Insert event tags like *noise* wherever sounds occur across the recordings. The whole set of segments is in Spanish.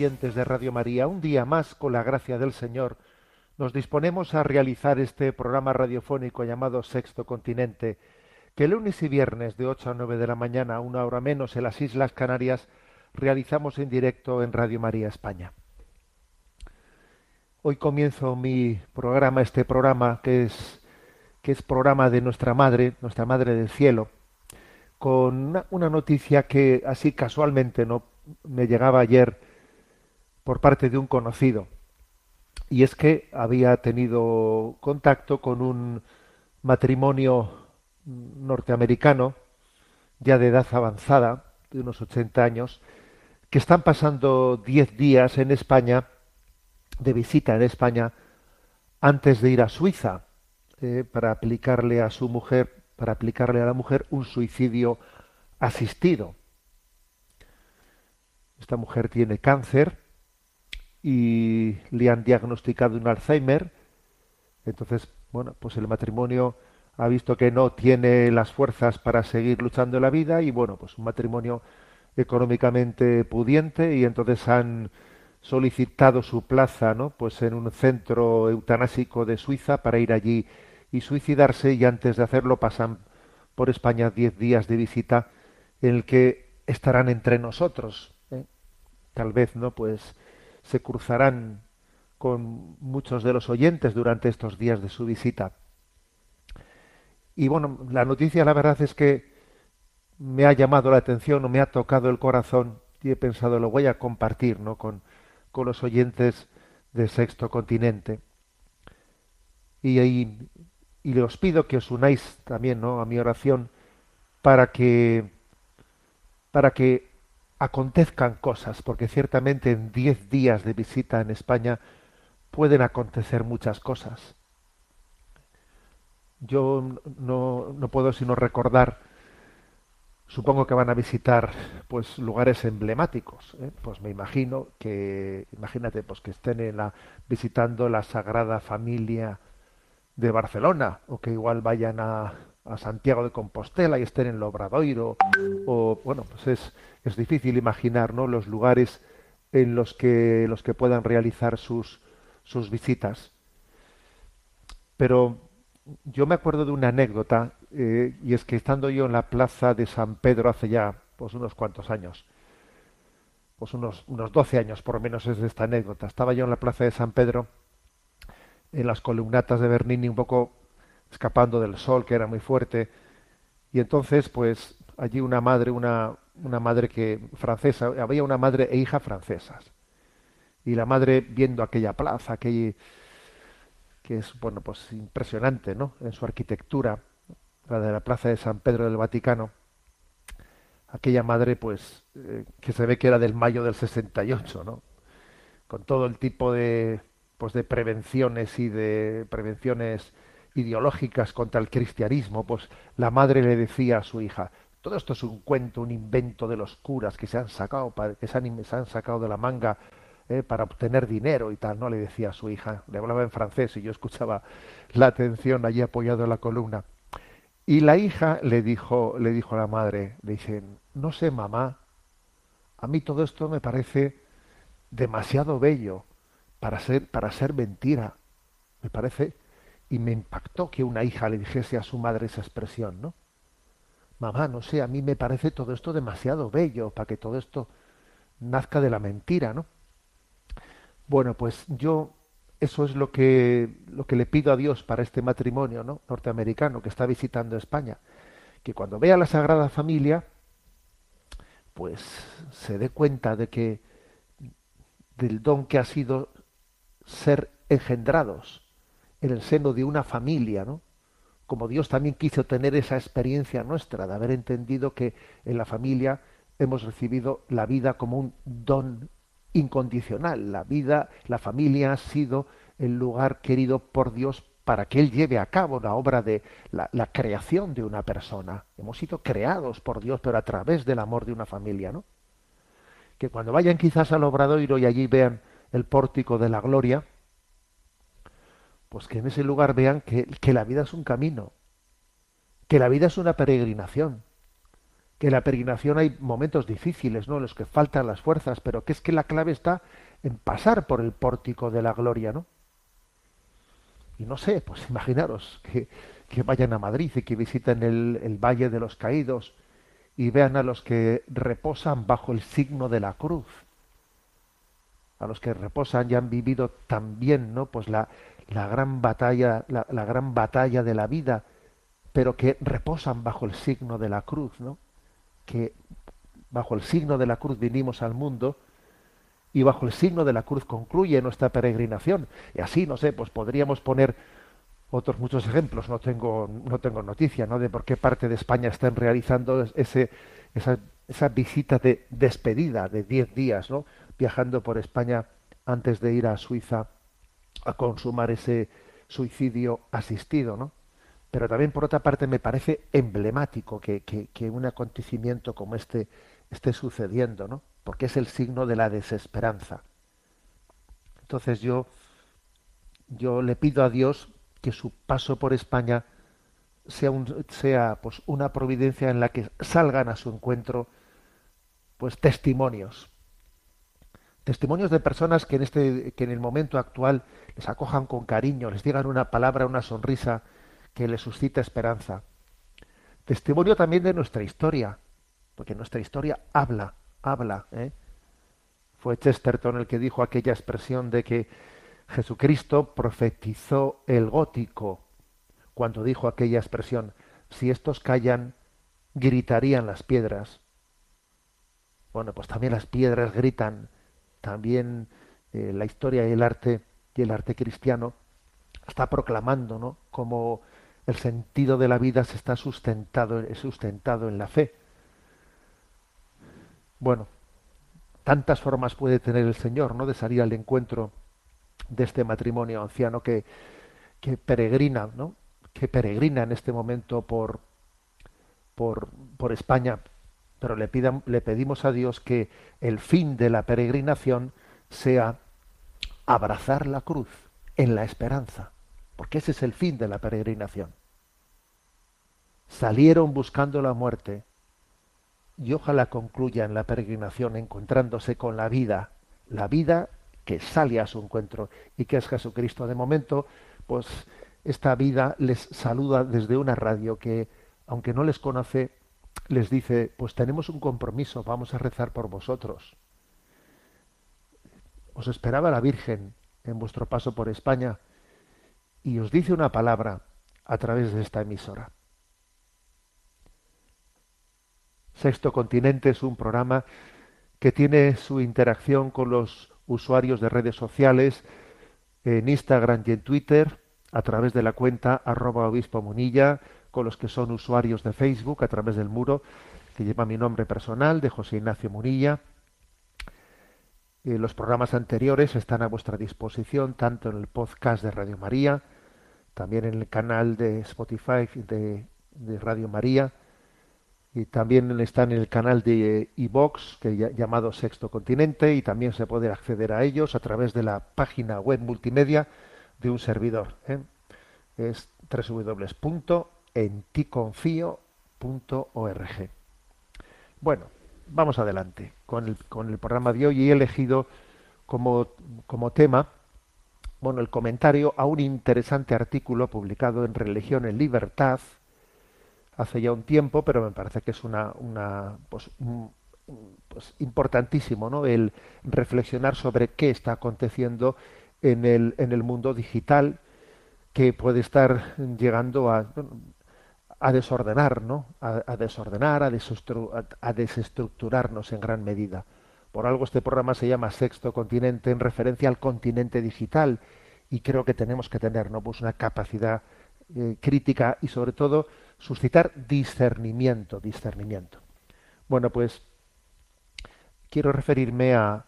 De Radio María. Un día más, con la gracia del Señor, nos disponemos a realizar este programa radiofónico llamado Sexto Continente, que lunes y viernes de 8 a 9 de la mañana, una hora menos en las Islas Canarias, realizamos en directo en Radio María España. Hoy comienzo mi programa, este programa que es, que es programa de nuestra Madre, nuestra Madre del Cielo, con una, una noticia que así casualmente no me llegaba ayer por parte de un conocido. Y es que había tenido contacto con un matrimonio norteamericano ya de edad avanzada de unos 80 años que están pasando 10 días en España de visita en España antes de ir a Suiza eh, para aplicarle a su mujer para aplicarle a la mujer un suicidio asistido. Esta mujer tiene cáncer y le han diagnosticado un Alzheimer. Entonces, bueno, pues el matrimonio ha visto que no tiene las fuerzas para seguir luchando en la vida y bueno, pues un matrimonio económicamente pudiente y entonces han solicitado su plaza, ¿no? Pues en un centro eutanásico de Suiza para ir allí y suicidarse y antes de hacerlo pasan por España diez días de visita en el que estarán entre nosotros. ¿eh? Tal vez, ¿no? Pues se cruzarán con muchos de los oyentes durante estos días de su visita. Y bueno, la noticia la verdad es que me ha llamado la atención o me ha tocado el corazón y he pensado lo voy a compartir ¿no? con, con los oyentes del sexto continente. Y, y, y os pido que os unáis también ¿no? a mi oración para que para que acontezcan cosas, porque ciertamente en diez días de visita en España pueden acontecer muchas cosas. Yo no, no puedo sino recordar, supongo que van a visitar pues lugares emblemáticos, ¿eh? pues me imagino que, imagínate, pues que estén en la, visitando la Sagrada Familia de Barcelona, o que igual vayan a, a Santiago de Compostela y estén en el Obradoiro, o bueno, pues es, es difícil imaginar ¿no? los lugares en los que los que puedan realizar sus, sus visitas. Pero yo me acuerdo de una anécdota, eh, y es que estando yo en la plaza de San Pedro hace ya pues unos cuantos años, pues unos, unos 12 años por lo menos es esta anécdota, estaba yo en la plaza de San Pedro, en las columnatas de Bernini, un poco escapando del sol que era muy fuerte, y entonces pues allí una madre, una, una madre que francesa, había una madre e hija francesas. Y la madre viendo aquella plaza, que es bueno, pues impresionante, ¿no? En su arquitectura, la de la Plaza de San Pedro del Vaticano. Aquella madre pues eh, que se ve que era del mayo del 68, ¿no? Con todo el tipo de pues de prevenciones y de prevenciones ideológicas contra el cristianismo, pues la madre le decía a su hija, todo esto es un cuento, un invento de los curas que se han sacado, que se han, sacado de la manga eh, para obtener dinero y tal, ¿no? Le decía a su hija, le hablaba en francés y yo escuchaba la atención allí apoyado en la columna. Y la hija le dijo, le dijo a la madre, le dice, no sé, mamá, a mí todo esto me parece demasiado bello para ser, para ser mentira. Me parece, y me impactó que una hija le dijese a su madre esa expresión, ¿no? Mamá, no sé, a mí me parece todo esto demasiado bello para que todo esto nazca de la mentira, ¿no? Bueno, pues yo eso es lo que lo que le pido a Dios para este matrimonio, ¿no? norteamericano que está visitando España, que cuando vea la Sagrada Familia pues se dé cuenta de que del don que ha sido ser engendrados en el seno de una familia, ¿no? Como Dios también quiso tener esa experiencia nuestra de haber entendido que en la familia hemos recibido la vida como un don incondicional. La vida, la familia ha sido el lugar querido por Dios para que Él lleve a cabo la obra de la, creación de una persona. Hemos sido creados por Dios, pero a través del amor de una familia, ¿no? Que cuando vayan quizás al obradoiro y allí vean el pórtico de la gloria, pues que en ese lugar vean que, que la vida es un camino, que la vida es una peregrinación, que en la peregrinación hay momentos difíciles, ¿no? En los que faltan las fuerzas, pero que es que la clave está en pasar por el pórtico de la gloria, ¿no? Y no sé, pues *laughs* imaginaros que, que vayan a Madrid y que visiten el, el Valle de los Caídos y vean a los que reposan bajo el signo de la cruz, a los que reposan y han vivido también, ¿no? Pues la, la gran batalla, la, gran batalla de la vida, pero que reposan bajo el signo de la cruz, ¿no? que bajo el signo de la cruz vinimos al mundo y bajo el signo de la cruz concluye nuestra peregrinación. Y así, no sé, pues podríamos poner otros muchos ejemplos. No tengo, no tengo noticia ¿no? de por qué parte de España están realizando ese, esa, esa visita de despedida de 10 días, ¿no? viajando por España antes de ir a Suiza a consumar ese suicidio asistido, ¿no? pero también por otra parte me parece emblemático que, que, un acontecimiento como este esté sucediendo, ¿no? Porque es el signo de la desesperanza. Entonces yo, yo le pido a Dios que su paso por España sea, un, sea pues una providencia en la que salgan a su encuentro pues testimonios testimonios de personas que en este que en el momento actual les acojan con cariño les digan una palabra una sonrisa que le suscita esperanza. Testimonio también de nuestra historia, porque nuestra historia habla, habla. ¿eh? Fue Chesterton el que dijo aquella expresión de que Jesucristo profetizó el gótico cuando dijo aquella expresión, si estos callan, gritarían las piedras. Bueno, pues también las piedras gritan, también eh, la historia y el arte y el arte cristiano está proclamando, ¿no? Como el sentido de la vida se está sustentado, sustentado en la fe. Bueno, tantas formas puede tener el Señor, ¿no? De salir al encuentro de este matrimonio anciano que, que peregrina, ¿no? Que peregrina en este momento por, por, por España. Pero le, pidan, le pedimos a Dios que el fin de la peregrinación sea abrazar la cruz en la esperanza porque ese es el fin de la peregrinación. Salieron buscando la muerte y ojalá concluyan la peregrinación encontrándose con la vida, la vida que sale a su encuentro y que es Jesucristo. De momento, pues esta vida les saluda desde una radio que, aunque no les conoce, les dice, pues tenemos un compromiso, vamos a rezar por vosotros. Os esperaba la Virgen en vuestro paso por España y os dice una palabra a través de esta emisora. Sexto Continente es un programa que tiene su interacción con los usuarios de redes sociales en Instagram y en Twitter a través de la cuenta arroba obispo munilla, con los que son usuarios de Facebook a través del muro que lleva mi nombre personal de José Ignacio Munilla. Eh, los programas anteriores están a vuestra disposición tanto en el podcast de Radio María, también en el canal de Spotify de, Radio María y también está en el canal de iVox que llamado Sexto Continente y también se puede acceder a ellos a través de la página web multimedia de un servidor. ¿eh? Es en ticonfío.org. Bueno, vamos adelante con el, con el programa de hoy y he elegido como, como tema bueno, el comentario a un interesante artículo publicado en Religión en Libertad hace ya un tiempo, pero me parece que es una, una pues, pues, importantísimo, ¿no? El reflexionar sobre qué está aconteciendo en el, en el mundo digital que puede estar llegando a, a desordenar, ¿no? A, desordenar, a, a desestructurarnos en gran medida. Por algo este programa se llama Sexto Continente en referencia al continente digital y creo que tenemos que tener ¿no? pues una capacidad eh, crítica y sobre todo suscitar discernimiento, discernimiento. Bueno, pues quiero referirme a,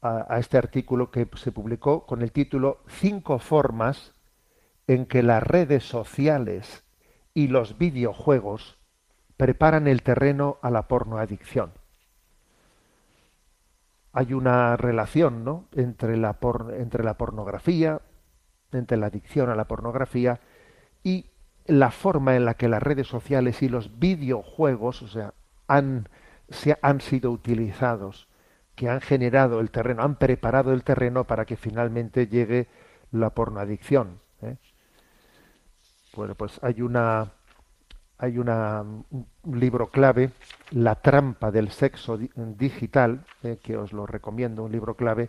a este artículo que se publicó con el título Cinco formas en que las redes sociales y los videojuegos preparan el terreno a la pornoadicción hay una relación ¿no? entre, la entre la pornografía, entre la adicción a la pornografía y la forma en la que las redes sociales y los videojuegos, o sea, han, se, han sido utilizados, que han generado el terreno, han preparado el terreno para que finalmente llegue la pornoadicción. Bueno, pues hay una hay una, un libro clave, La trampa del sexo digital, eh, que os lo recomiendo, un libro clave,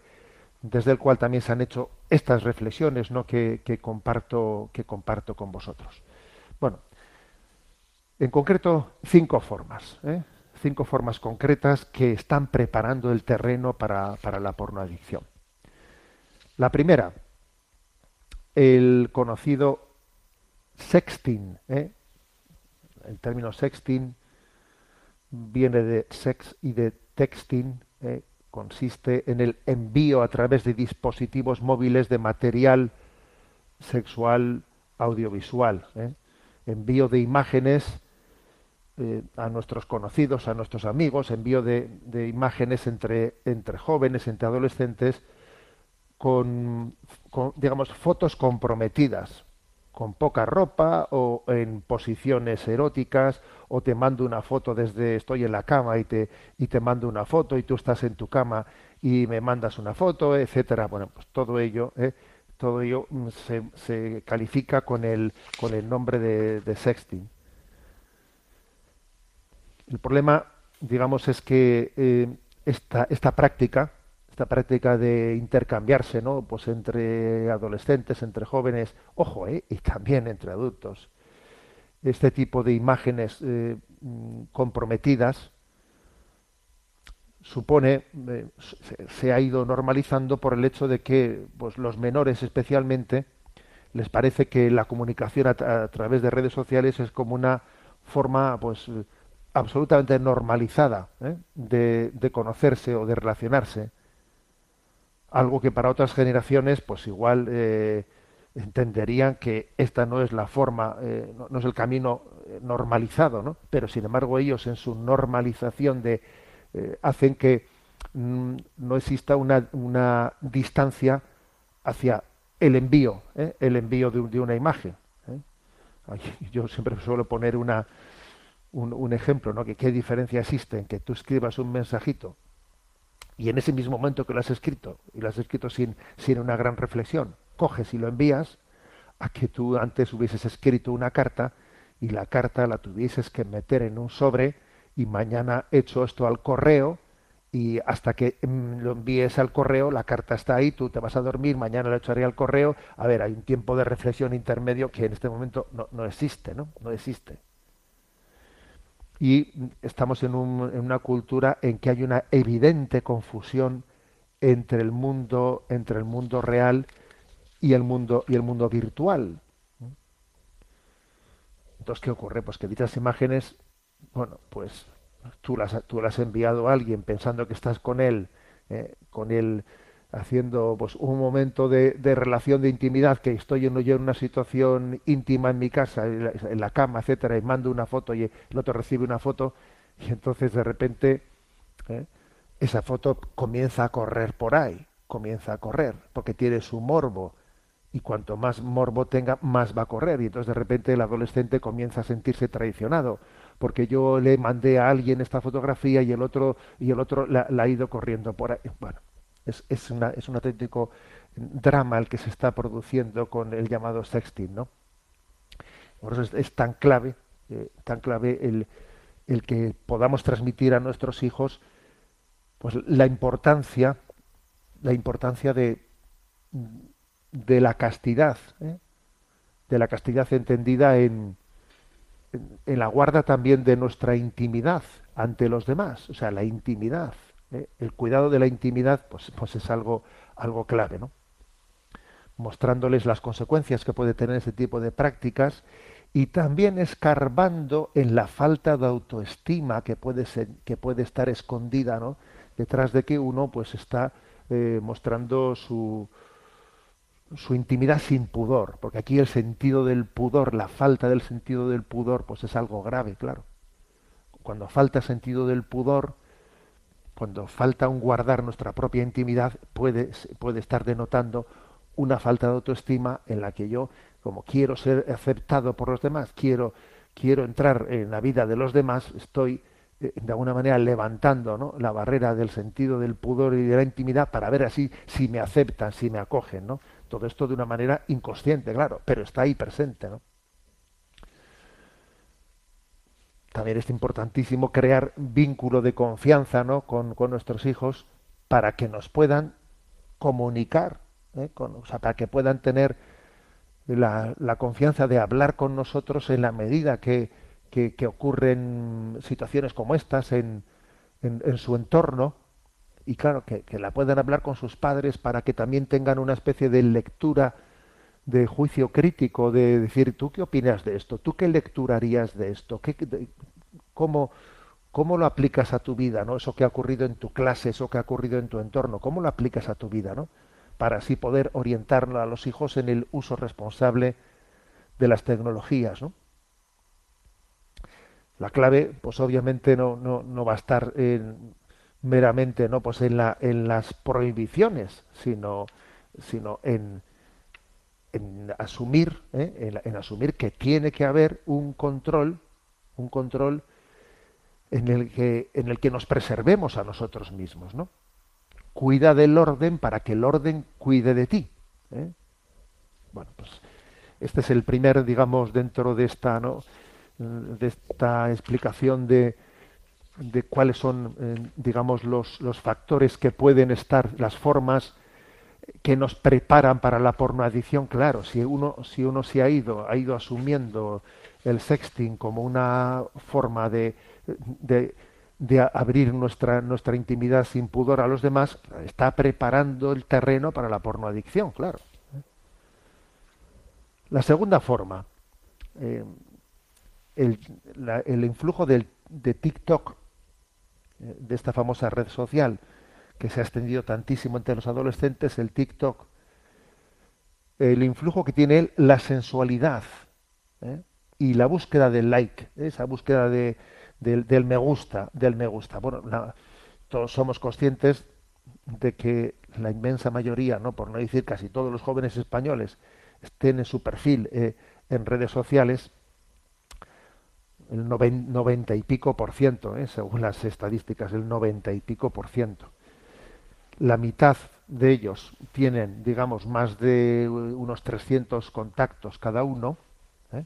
desde el cual también se han hecho estas reflexiones ¿no? que, que, comparto, que comparto con vosotros. Bueno, en concreto, cinco formas, ¿eh? cinco formas concretas que están preparando el terreno para, para la pornoadicción. La primera, el conocido sexting, ¿eh? el término sexting viene de sex y de texting, eh, consiste en el envío a través de dispositivos móviles de material sexual audiovisual, eh, envío de imágenes eh, a nuestros conocidos, a nuestros amigos, envío de, imágenes entre, entre, jóvenes, entre adolescentes, con, con digamos, fotos comprometidas, con poca ropa o en posiciones eróticas o te mando una foto desde estoy en la cama y te y te mando una foto y tú estás en tu cama y me mandas una foto etcétera bueno pues todo ello ¿eh? todo ello mm, se, se, califica con el con el nombre de, sexting el problema digamos es que eh, esta esta práctica esta práctica de intercambiarse, ¿no? Pues entre adolescentes, entre jóvenes, ojo, ¿eh? y también entre adultos. Este tipo de imágenes eh, comprometidas supone eh, se, ha ido normalizando por el hecho de que pues los menores especialmente les parece que la comunicación a, través de redes sociales es como una forma pues absolutamente normalizada ¿eh? de conocerse o de relacionarse algo que para otras generaciones pues igual eh, entenderían que esta no es la forma, eh, no, es el camino eh, normalizado, ¿no? Pero sin embargo ellos en su normalización de eh, hacen que mm, no exista una, una, distancia hacia el envío, el envío de, de una imagen. *laughs* yo siempre suelo poner una, un, un ejemplo, ¿no? Que qué diferencia existe en que tú escribas un mensajito y en ese mismo momento que lo has escrito, y lo has escrito sin, sin una gran reflexión, coges y lo envías a que tú antes hubieses escrito una carta y la carta la tuvieses que meter en un sobre y mañana hecho esto al correo y hasta que mm, lo envíes al correo, la carta está ahí, tú te vas a dormir, mañana lo echaré al correo. A ver, hay un tiempo de reflexión intermedio que en este momento no, no existe, ¿no? No existe y estamos en, un, en, una cultura en que hay una evidente confusión entre el mundo entre el mundo real y el mundo y el mundo virtual entonces qué ocurre pues que dichas imágenes bueno pues tú las tú las has enviado a alguien pensando que estás con él eh, con él haciendo pues un momento de, relación de intimidad que estoy en, una situación íntima en mi casa en la, en la, cama etcétera y mando una foto y el otro recibe una foto y entonces de repente ¿eh? esa foto comienza a correr por ahí comienza a correr porque tiene su morbo y cuanto más morbo tenga, más va a correr. Y entonces de repente el adolescente comienza a sentirse traicionado, porque yo le mandé a alguien esta fotografía y el otro, y el otro la, la ha ido corriendo por ahí. Bueno, es, es, una, es un auténtico drama el que se está produciendo con el llamado sexting, ¿no? Por eso es, tan clave, eh, tan clave el, el que podamos transmitir a nuestros hijos pues la importancia la importancia de de la castidad ¿eh? de la castidad entendida en, en, en la guarda también de nuestra intimidad ante los demás o sea la intimidad ¿eh? el cuidado de la intimidad pues pues es algo algo clave no mostrándoles las consecuencias que puede tener ese tipo de prácticas y también escarbando en la falta de autoestima que puede ser, que puede estar escondida ¿no? detrás de que uno pues está eh, mostrando su su intimidad sin pudor porque aquí el sentido del pudor la falta del sentido del pudor pues es algo grave claro cuando falta sentido del pudor cuando falta un guardar nuestra propia intimidad puede puede estar denotando una falta de autoestima en la que yo como quiero ser aceptado por los demás, quiero, quiero entrar en la vida de los demás, estoy eh, de alguna manera levantando la barrera del sentido del pudor y de la intimidad para ver así si me aceptan, si me acogen, ¿no? Todo esto de una manera inconsciente, claro, pero está ahí presente, ¿no? También es importantísimo crear vínculo de confianza ¿no? con, con nuestros hijos para que nos puedan comunicar, ¿eh? o sea, para que puedan tener la, la, confianza de hablar con nosotros en la medida que, que, que ocurren situaciones como estas en, en, en su entorno y claro, que, que, la puedan hablar con sus padres para que también tengan una especie de lectura de juicio crítico, de decir, ¿tú qué opinas de esto? ¿Tú qué lectura harías de esto? ¿Qué, cómo, ¿Cómo lo aplicas a tu vida? ¿no? Eso que ha ocurrido en tu clase, eso que ha ocurrido en tu entorno, ¿cómo lo aplicas a tu vida? ¿no? para así poder orientar a los hijos en el uso responsable de las tecnologías. ¿no? La clave, pues obviamente no, no, no va a estar en, meramente no pues en, la, en las prohibiciones, sino, sino en, en asumir, ¿eh? en, asumir que tiene que haber un control, un control en el que, en el que nos preservemos a nosotros mismos, ¿no? cuida del orden para que el orden cuide de ti. ¿eh? Bueno, pues este es el primer, digamos, dentro de esta, ¿no? de esta explicación de, de cuáles son, eh, digamos, los, los factores que pueden estar, las formas que nos preparan para la pornoadicción. Claro, si uno, si uno se ha ido, ha ido asumiendo el sexting como una forma de, de abrir nuestra, nuestra intimidad sin pudor a los demás, está preparando el terreno para la pornoadicción, claro. La segunda forma, eh, el, la, el, influjo del, de TikTok, eh, de esta famosa red social que se ha extendido tantísimo entre los adolescentes, el TikTok, el influjo que tiene la sensualidad ¿eh? y la búsqueda del like, esa búsqueda de, del, me gusta, del me gusta. Bueno, todos somos conscientes de que la inmensa mayoría, no por no decir casi todos los jóvenes españoles, estén en su perfil eh, en redes sociales, el noventa y pico por ciento, eh, según las estadísticas, el noventa y pico por ciento. La mitad de ellos tienen, digamos, más de unos 300 contactos cada uno. ¿eh?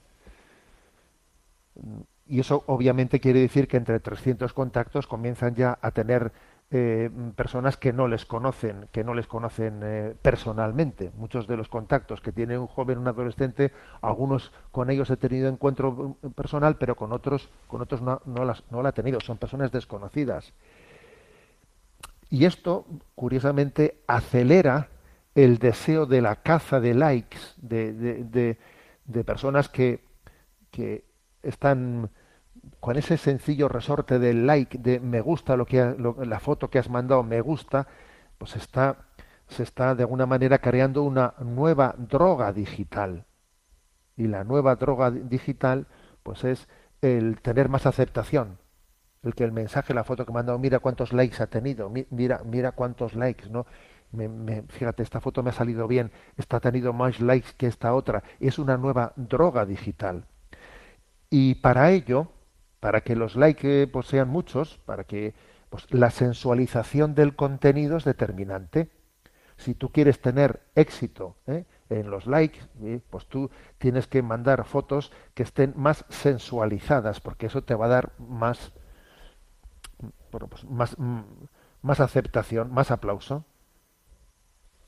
y eso obviamente quiere decir que entre 300 contactos comienzan ya a tener eh, personas que no les conocen, que no les conocen eh, personalmente. Muchos de los contactos que tiene un joven, un adolescente, algunos con ellos he tenido encuentro eh, personal, pero con otros, con otros no, no, las, no lo ha tenido. Son personas desconocidas. Y esto, curiosamente, acelera el deseo de la caza de likes de, de, de, personas que, que están con ese sencillo resorte del like, de me gusta lo que lo, la foto que has mandado, me gusta, pues está se está de alguna manera creando una nueva droga digital. Y la nueva droga digital, pues es el tener más aceptación. El que el mensaje, la foto que me ha mandado, mira cuántos likes ha tenido, mira, mira cuántos likes, ¿no? fíjate, esta foto me ha salido bien, esta ha tenido más likes que esta otra. Es una nueva droga digital. Y para ello, para que los likes pues, sean muchos, para que pues, la sensualización del contenido es determinante. Si tú quieres tener éxito ¿eh? en los likes, ¿eh? pues tú tienes que mandar fotos que estén más sensualizadas, porque eso te va a dar más, bueno, pues más, mm, más aceptación, más aplauso.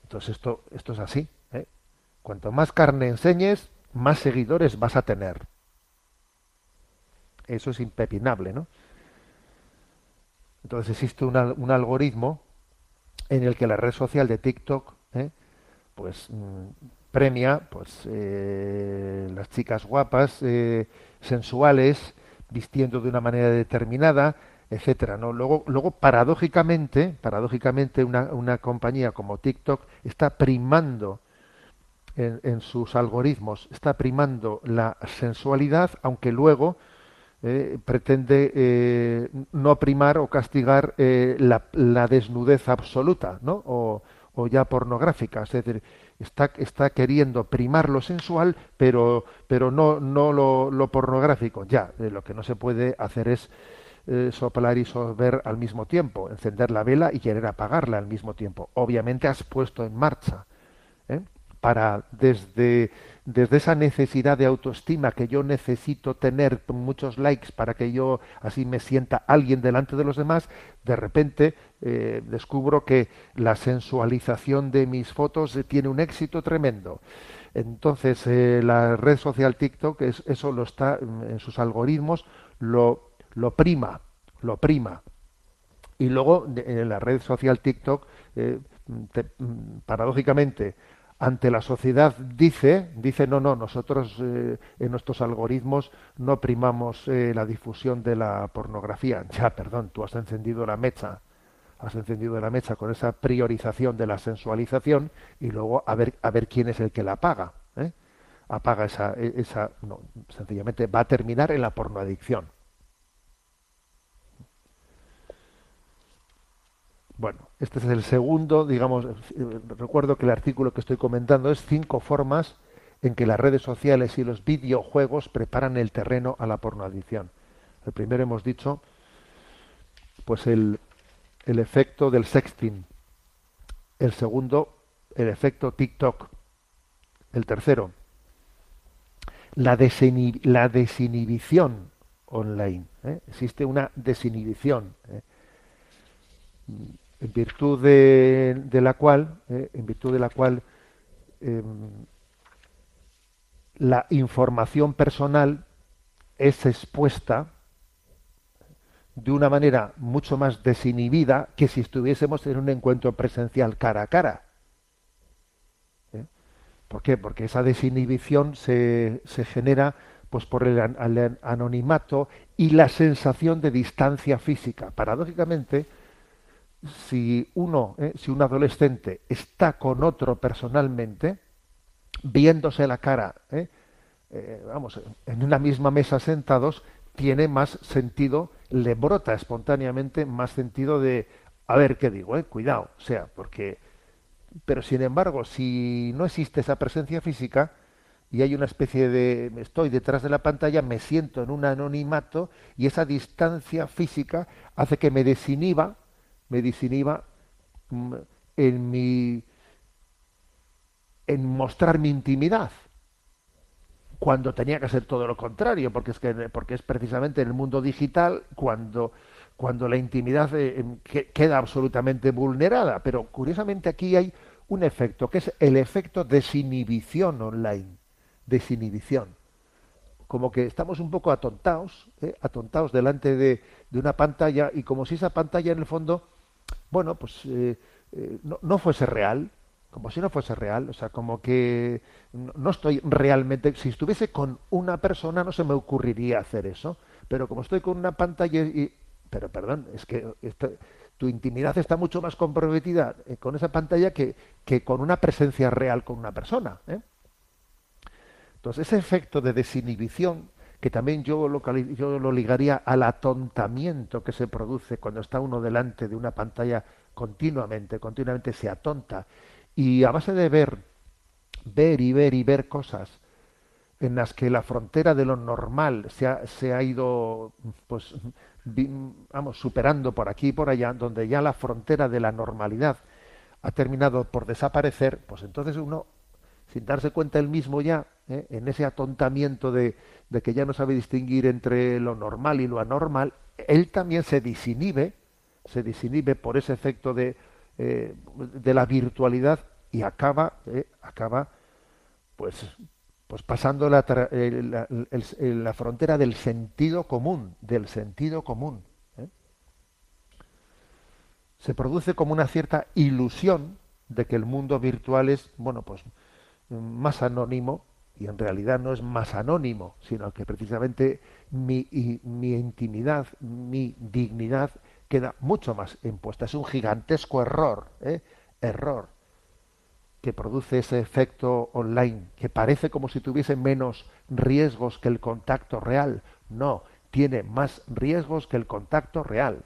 Entonces esto, esto es así. ¿eh? Cuanto más carne enseñes, más seguidores vas a tener. Eso es impepinable, ¿no? Entonces existe un, un algoritmo en el que la red social de TikTok, ¿eh? pues mm, premia, pues eh, las chicas guapas, sensuales, vistiendo de una manera determinada, etcétera, ¿no? Luego, luego paradójicamente, paradójicamente una, una compañía como TikTok está primando en, sus algoritmos, está primando la sensualidad, aunque luego eh, pretende eh, no primar o castigar eh, la, la desnudez absoluta, ¿no? O, o ya pornográfica, es decir, está, está queriendo primar lo sensual, pero, pero no, no lo, lo pornográfico. Ya, lo que no se puede hacer es eh, soplar y sorber al mismo tiempo, encender la vela y querer apagarla al mismo tiempo. Obviamente has puesto en marcha ¿eh? para desde, desde esa necesidad de autoestima que yo necesito tener muchos likes para que yo así me sienta alguien delante de los demás, de repente eh, descubro que la sensualización de mis fotos eh, tiene un éxito tremendo. Entonces la red social TikTok es- eso lo está mm, en sus algoritmos lo, lo prima, lo prima. Y luego en la red social TikTok, eh, te- paradójicamente, ante la sociedad dice, dice no, no, nosotros eh, en nuestros algoritmos no primamos eh, la difusión de la pornografía. *laughs* Ya, perdón, tú has encendido la mecha, has encendido la mecha con esa priorización de la sensualización y luego a ver, a ver quién es el que la paga. ¿eh? Apaga esa, e- esa, no, sencillamente va a terminar en la pornoadicción. Bueno, este es el segundo, digamos, eh, recuerdo que el artículo que estoy comentando es cinco formas en que las redes sociales y los videojuegos preparan el terreno a la pornoadicción. El primero hemos dicho, pues el, el efecto del sexting. El segundo, el efecto TikTok. El tercero, la, desinhi- la desinhibición online. ¿eh? Existe una desinhibición. ¿eh? En virtud de, la cual, eh, en virtud de la cual em, la información personal es expuesta de una manera mucho más desinhibida que si estuviésemos en un encuentro presencial cara a cara. ¿Eh? ¿Por qué? Porque esa desinhibición se, se genera pues por el, anonimato y la sensación de distancia física. Paradójicamente, si uno, eh, si un adolescente está con otro personalmente, viéndose la cara, eh, eh, vamos, en una misma mesa sentados, tiene más sentido, le brota espontáneamente más sentido de, a ver qué digo, cuidado, o sea, porque, pero sin embargo, si no existe esa presencia física y hay una especie de, estoy detrás de la pantalla, me siento en un anonimato y esa distancia física hace que me desinhiba, me desinhiba mm, en mi, en mostrar mi intimidad cuando tenía que ser todo lo contrario, porque es que porque es precisamente en el mundo digital cuando cuando la intimidad eh, em, que- queda absolutamente vulnerada. Pero curiosamente aquí hay un efecto que es el efecto desinhibición online, desinhibición. Como que estamos un poco atontados, ¿eh? atontados delante de, de una pantalla y como si esa pantalla en el fondo, bueno, pues eh, eh, no, fuese real, como si no fuese real, o sea, como que no, estoy realmente, si estuviese con una persona no se me ocurriría hacer eso, pero como estoy con una pantalla y, pero perdón, es que tu intimidad está mucho más comprometida eh, con esa pantalla que, que con una presencia real con una persona. ¿eh? Entonces, ese efecto de desinhibición, que también yo lo, yo lo ligaría al atontamiento que se produce cuando está uno delante de una pantalla continuamente, continuamente se atonta. Y a base de ver, ver y ver y ver cosas en las que la frontera de lo normal se ha, se ha ido, pues, vamos, superando por aquí y por allá, donde ya la frontera de la normalidad ha terminado por desaparecer, pues entonces uno, sin darse cuenta él mismo ya, ¿eh? en ese atontamiento de, que ya no sabe distinguir entre lo normal y lo anormal, él también se disinhibe, se disinhibe por ese efecto de, eh, la virtualidad y acaba, ¿eh? acaba, pues, pues pasando la, la, la frontera del sentido común, del sentido común. Se produce como una cierta ilusión de que el mundo virtual es, bueno, pues más anónimo y en realidad no es más anónimo, sino que precisamente mi, y- mi intimidad, mi dignidad queda mucho más impuesta. Es un gigantesco error, ¿eh? error que produce ese efecto online, que parece como si tuviese menos riesgos que el contacto real. No, tiene más riesgos que el contacto real.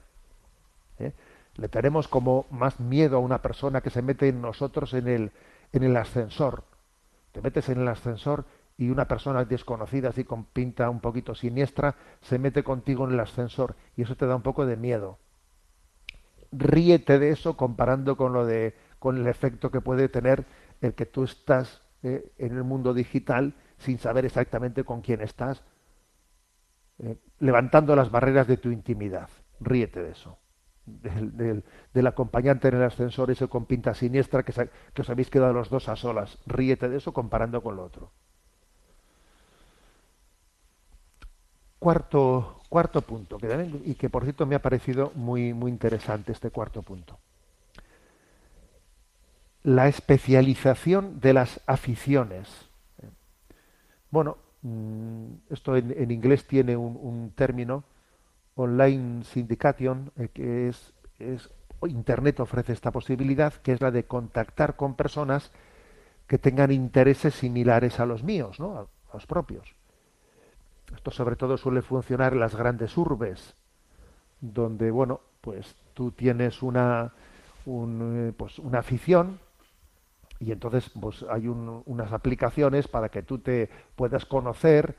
¿eh? Le tenemos como más miedo a una persona que se mete en nosotros en el, en el ascensor. Te metes en el ascensor y una persona desconocida, así con pinta un poquito siniestra, se mete contigo en el ascensor y eso te da un poco de miedo. Ríete de eso comparando con lo de con el efecto que puede tener el que tú estás eh, en el mundo digital sin saber exactamente con quién estás, eh, levantando las barreras de tu intimidad. Ríete de eso. Del, acompañante en el ascensor, ese con pinta siniestra que, que os habéis quedado los dos a solas. Ríete de eso comparando con lo otro. Cuarto, cuarto punto, que también- y que por cierto me ha parecido muy, muy interesante este cuarto punto. La especialización de las aficiones. Bueno, mm, esto en, en inglés tiene un, un término, online syndication, eh, que es, es Internet ofrece esta posibilidad, que es la de contactar con personas que tengan intereses similares a los míos, ¿no? a, los propios. Esto sobre todo suele funcionar en las grandes urbes, donde bueno, pues tú tienes una un, eh, pues una afición y entonces pues hay un- unas aplicaciones para que tú te puedas conocer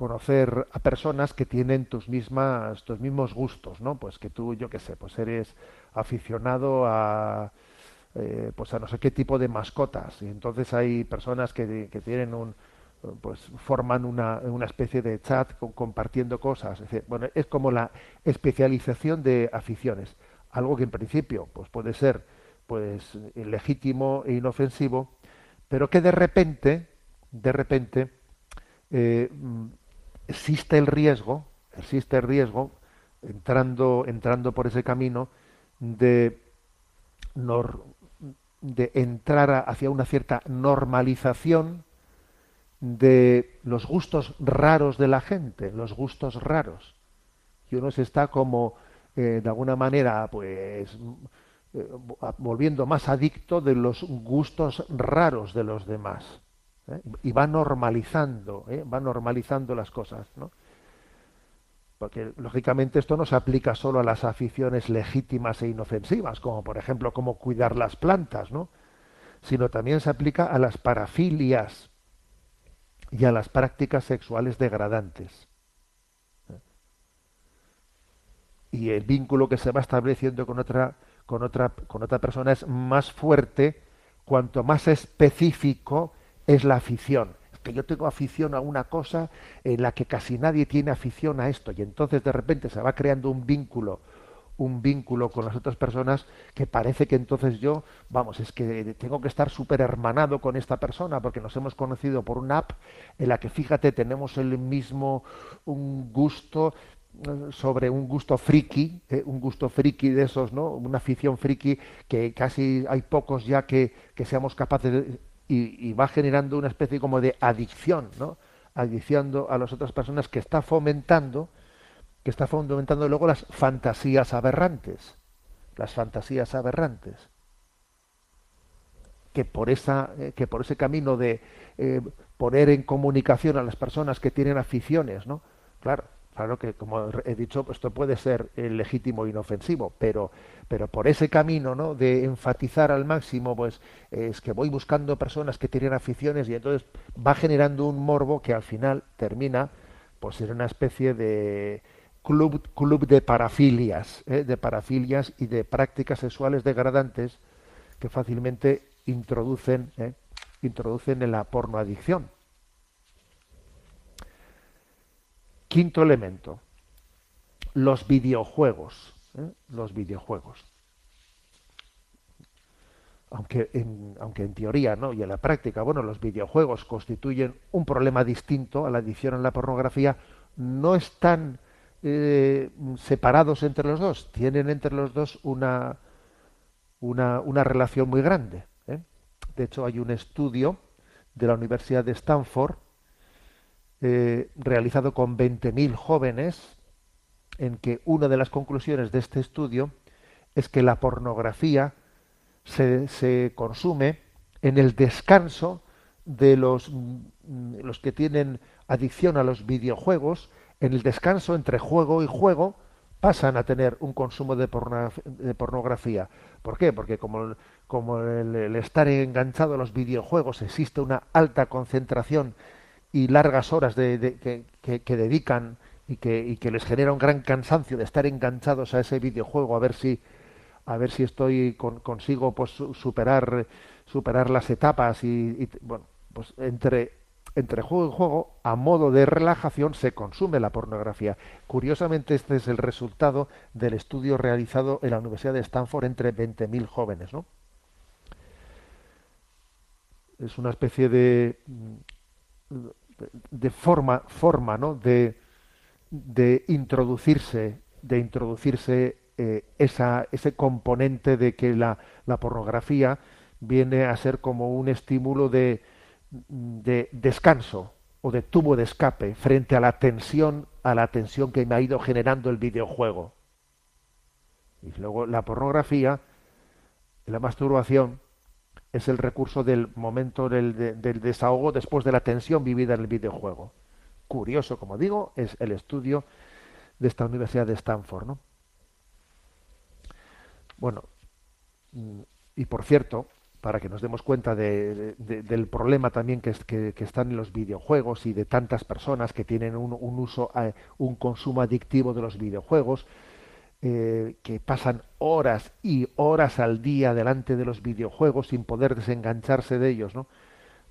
conocer a personas que tienen tus mismas tus mismos gustos no pues que tú yo qué sé pues eres aficionado a eh, pues a no sé qué tipo de mascotas. Y entonces hay personas que, que tienen un pues forman una, una especie de chat compartiendo cosas. Es decir, bueno es como la especialización de aficiones. Algo que en principio pues puede ser pues legítimo e inofensivo pero que de repente de repente eh, existe el riesgo, existe el riesgo, entrando, entrando por ese camino, de, nor- de entrar hacia una cierta normalización de los gustos raros de la gente, los gustos raros. Y uno se está como, eh, de alguna manera, pues, eh, volviendo más adicto de los gustos raros de los demás. ¿Eh? Y va normalizando, ¿eh? va normalizando las cosas. Porque lógicamente esto no se aplica solo a las aficiones legítimas e inofensivas, como por ejemplo cómo cuidar las plantas, ¿no? Sino también se aplica a las parafilias y a las prácticas sexuales degradantes. Y el vínculo que se va estableciendo con otra, con otra, con otra persona es más fuerte cuanto más específico es la afición. Es que yo tengo afición a una cosa en la que casi nadie tiene afición a esto y entonces de repente se va creando un vínculo un vínculo con las otras personas que parece que entonces yo, vamos, es que tengo que estar súper hermanado con esta persona porque nos hemos conocido por una app en la que, fíjate, tenemos el mismo un gusto eh, sobre un gusto friki, eh, un gusto friki de esos, ¿no? Una afición friki que casi hay pocos ya que, que seamos capaces de, y, va generando una especie como de adicción, ¿no? Adicción a las otras personas que está fomentando que está fomentando luego las fantasías aberrantes, las fantasías aberrantes, que por esa, eh, que por ese camino de eh, poner en comunicación a las personas que tienen aficiones, ¿no? Claro, Claro que, como he dicho, esto puede ser eh, legítimo e inofensivo, pero, pero por ese camino ¿no? de enfatizar al máximo, pues es que voy buscando personas que tienen aficiones y entonces va generando un morbo que al final termina pues en una especie de club, club de parafilias, ¿eh? de parafilias y de prácticas sexuales degradantes que fácilmente introducen, ¿eh? introducen en la pornoadicción. Quinto elemento, los videojuegos. ¿eh? Los videojuegos. Aunque en, aunque en teoría ¿no? y en la práctica, bueno, los videojuegos constituyen un problema distinto a la adicción a la pornografía, no están eh, separados entre los dos, tienen entre los dos una, una, una relación muy grande. ¿eh? De hecho, hay un estudio de la Universidad de Stanford eh, realizado con 20.000 jóvenes, en que una de las conclusiones de este estudio es que la pornografía se, se consume en el descanso de los, mm, los que tienen adicción a los videojuegos, en el descanso entre juego y juego, pasan a tener un consumo de, pornografía. ¿Por qué? Porque como, como el, estar enganchado a los videojuegos existe una alta concentración y largas horas de, que, que, dedican y que, y que les genera un gran cansancio de estar enganchados a ese videojuego a ver si a ver si estoy con, consigo pues superar superar las etapas y, y, bueno pues entre entre juego y juego a modo de relajación se consume la pornografía curiosamente este es el resultado del estudio realizado en la Universidad de Stanford entre 20.000 jóvenes ¿no? es una especie de de forma, forma ¿no? de, de introducirse, de introducirse eh, esa, ese componente de que la, la, pornografía viene a ser como un estímulo de, de descanso o de tubo de escape frente a la tensión, a la tensión que me ha ido generando el videojuego. Y luego la pornografía, la masturbación, es el recurso del momento del, de, del, desahogo después de la tensión vivida en el videojuego. Curioso, como digo, es el estudio de esta Universidad de Stanford. ¿no? Bueno, y por cierto, para que nos demos cuenta de, de, del problema también que, que, que, están en los videojuegos y de tantas personas que tienen un, un uso, eh, un consumo adictivo de los videojuegos, eh, que pasan horas y horas al día delante de los videojuegos sin poder desengancharse de ellos, ¿no?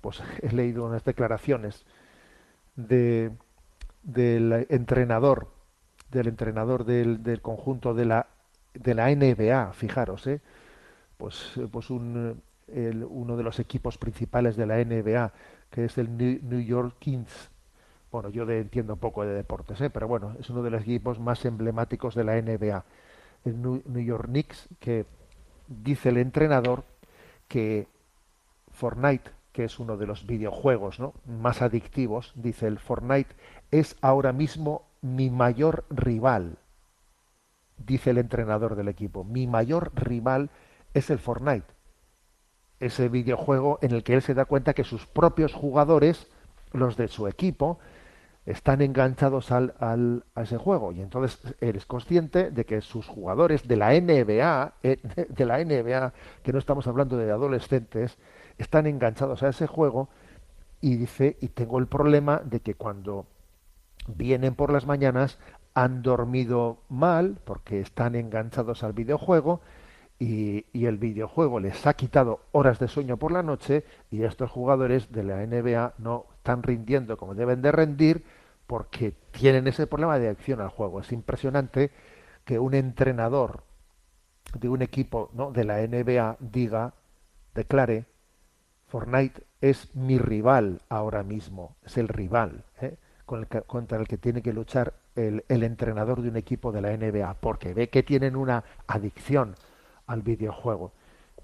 Pues *laughs* he leído unas declaraciones de, del entrenador, del entrenador del, conjunto de la de la NBA, fijaros, ¿eh? pues, pues un, uno de los equipos principales de la NBA, que es el New York Kings, bueno, yo entiendo un poco de deportes, ¿eh? pero bueno, es uno de los equipos más emblemáticos de la NBA, el New York Knicks, que dice el entrenador que Fortnite, que es uno de los videojuegos ¿no? más adictivos, dice el Fortnite, es ahora mismo mi mayor rival, dice el entrenador del equipo. Mi mayor rival es el Fortnite, ese videojuego en el que él se da cuenta que sus propios jugadores, los de su equipo, están enganchados al, al, a ese juego. Y entonces eres consciente de que sus jugadores de la NBA, eh, de la NBA, que no estamos hablando de adolescentes, están enganchados a ese juego y dice, y tengo el problema de que cuando vienen por las mañanas han dormido mal porque están enganchados al videojuego y, y, el videojuego les ha quitado horas de sueño por la noche y estos jugadores de la NBA no están rindiendo como deben de rendir porque tienen ese problema de adicción al juego. Es impresionante que un entrenador de un equipo ¿no? de la NBA diga, declare, Fortnite es mi rival ahora mismo, es el rival ¿eh? con el que, contra el que tiene que luchar el, el entrenador de un equipo de la NBA, porque ve que tienen una adicción al videojuego.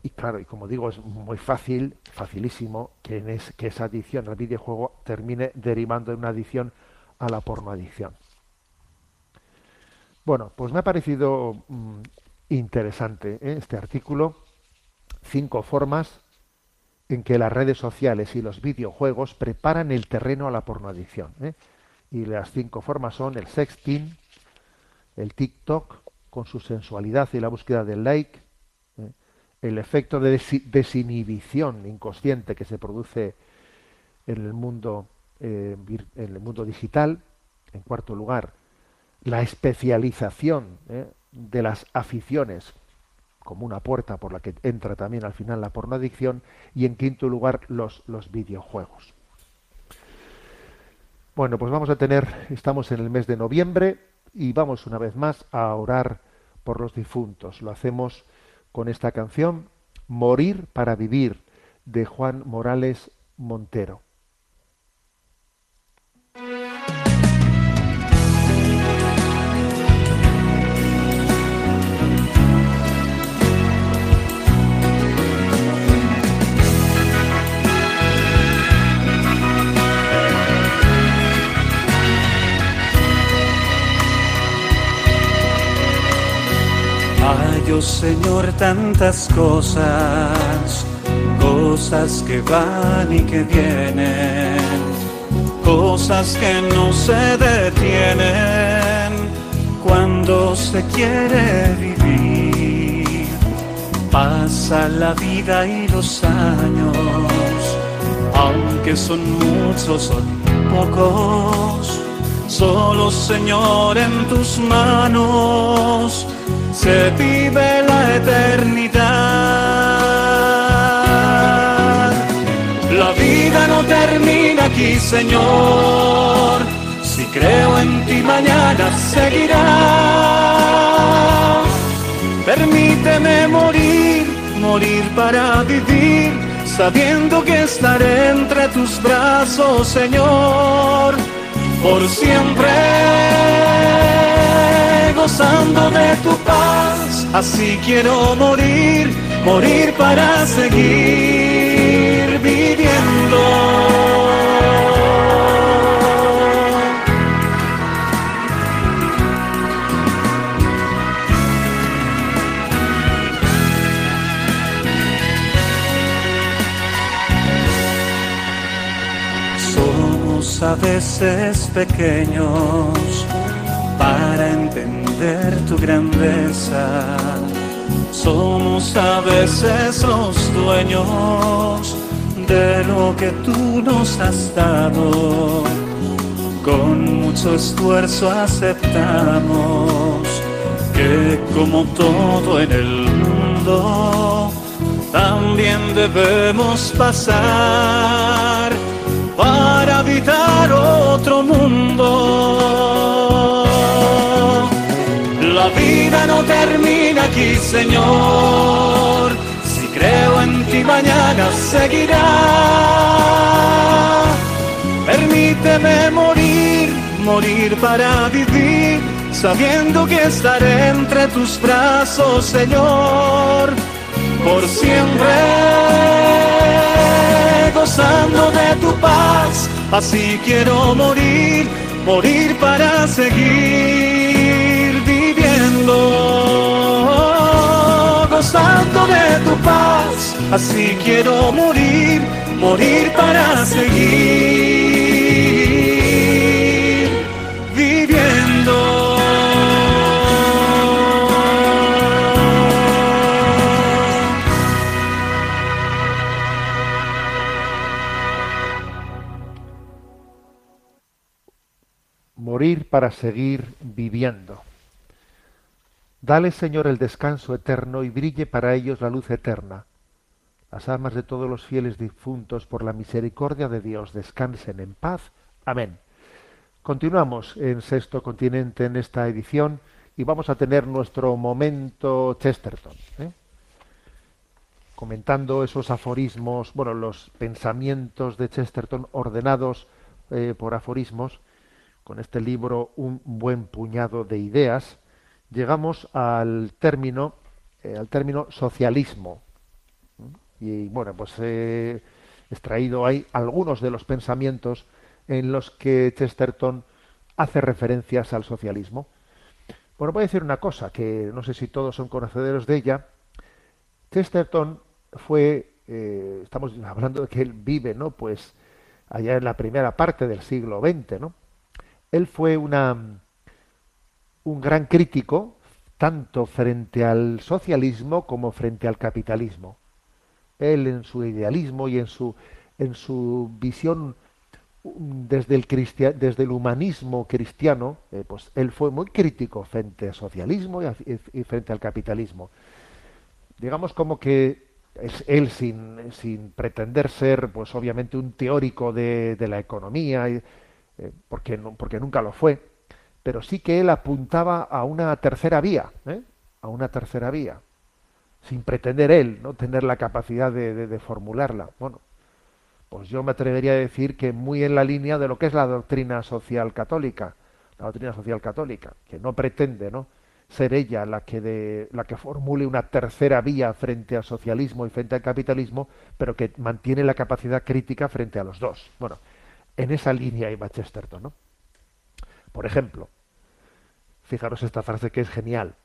Y claro, y como digo, es muy fácil, facilísimo, que, es, que esa adicción al videojuego termine derivando en una adicción a la pornoadicción. Bueno, pues me ha parecido mmm, interesante ¿eh? este artículo. Cinco formas en que las redes sociales y los videojuegos preparan el terreno a la pornoadicción. ¿eh? Y las cinco formas son el sexting, el TikTok, con su sensualidad y la búsqueda del like, ¿eh? el efecto de desi- desinhibición inconsciente que se produce en el mundo eh, en el mundo digital. En cuarto lugar, la especialización ¿eh? de las aficiones como una puerta por la que entra también al final la pornoadicción y en quinto lugar los, los videojuegos. Bueno, pues vamos a tener, estamos en el mes de noviembre y vamos una vez más a orar por los difuntos. Lo hacemos con esta canción, Morir para Vivir, de Juan Morales Montero. Señor, tantas cosas, cosas que van y que vienen, cosas que no se detienen cuando se quiere vivir. Pasa la vida y los años, aunque son muchos, son pocos. Solo Señor en tus manos se vive la eternidad. La vida no termina aquí, Señor. Si creo en ti mañana seguirá. Permíteme morir, morir para vivir, sabiendo que estaré entre tus brazos, Señor, por siempre gozando de tu paz. Así quiero morir, morir para seguir viviendo. Somos a veces pequeños entender tu grandeza. Somos a veces los dueños de lo que tú nos has dado. Con mucho esfuerzo aceptamos que como todo en el mundo, también debemos pasar para habitar termina aquí, Señor. Si creo en ti mañana seguirá. Permíteme morir, morir para vivir, sabiendo que estaré entre tus brazos, Señor, por siempre gozando de tu paz. Así quiero morir, morir para seguir gozando de tu paz. Así quiero morir, morir para seguir viviendo. Morir para seguir viviendo. Dale, Señor, el descanso eterno y brille para ellos la luz eterna. Las almas de todos los fieles difuntos, por la misericordia de Dios, descansen en paz. Amén. Continuamos en Sexto Continente en esta edición y vamos a tener nuestro momento Chesterton. ¿eh? Comentando esos aforismos, bueno, los pensamientos de Chesterton ordenados eh, por aforismos, con este libro Un buen puñado de ideas, llegamos al término, eh, al término socialismo. Y bueno, pues he extraído ahí algunos de los pensamientos en los que Chesterton hace referencias al socialismo. Bueno, voy a decir una cosa, que no sé si todos son conocedores de ella. Chesterton fue, eh, estamos hablando de que él vive, ¿no? Pues allá en la primera parte del siglo XX, ¿no? él fue una, un gran crítico tanto frente al socialismo como frente al capitalismo. Él en su idealismo y en su, en su visión um, desde el, desde el humanismo cristiano, eh, pues él fue muy crítico frente al socialismo y, frente al capitalismo. Digamos como que es él sin, sin pretender ser, pues obviamente un teórico de, de la economía, eh, porque, porque nunca lo fue, pero sí que él apuntaba a una tercera vía, ¿eh? a una tercera vía, sin pretender él no tener la capacidad de, de- formularla. Bueno, pues yo me atrevería a decir que muy en la línea de lo que es la doctrina social católica, la doctrina social católica, que no pretende, ¿no? ser ella la que la que formule una tercera vía frente al socialismo y frente al capitalismo, pero que mantiene la capacidad crítica frente a los dos. Bueno, en esa línea iba Chesterton, ¿no? Por ejemplo, fijaros esta frase que es genial.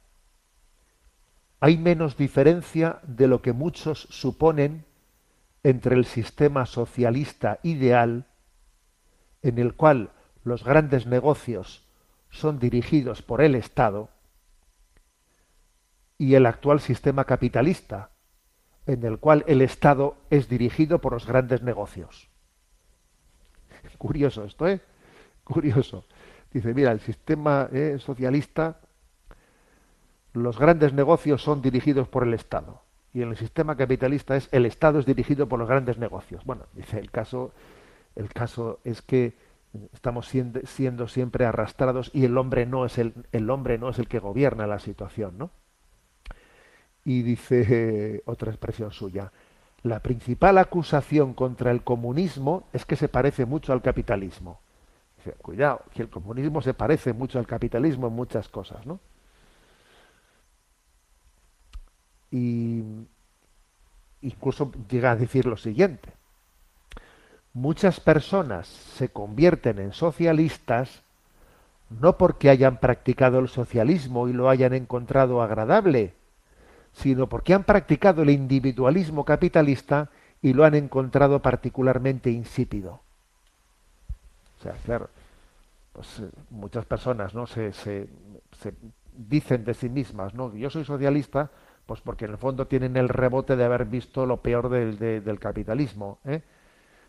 Hay menos diferencia de lo que muchos suponen entre el sistema socialista ideal, en el cual los grandes negocios son dirigidos por el Estado, y el actual sistema capitalista, en el cual el Estado es dirigido por los grandes negocios. *laughs* Curioso esto, ¿eh? Curioso. Dice, mira, el sistema eh, socialista, los grandes negocios son dirigidos por el Estado. Y en el sistema capitalista es el Estado es dirigido por los grandes negocios. Bueno, dice, el caso, el caso es que estamos siendo, siendo siempre arrastrados y el hombre no es el, el hombre no es el que gobierna la situación, ¿no? Y dice eh, otra expresión suya, la principal acusación contra el comunismo es que se parece mucho al capitalismo. Cuidado, que el comunismo se parece mucho al capitalismo en muchas cosas, ¿no? Y incluso llega a decir lo siguiente. Muchas personas se convierten en socialistas no porque hayan practicado el socialismo y lo hayan encontrado agradable, sino porque han practicado el individualismo capitalista y lo han encontrado particularmente insípido. O sea, claro, pues eh, muchas personas no se, se, se dicen de sí mismas, no, yo soy socialista, pues porque en el fondo tienen el rebote de haber visto lo peor del, de- del capitalismo. ¿eh?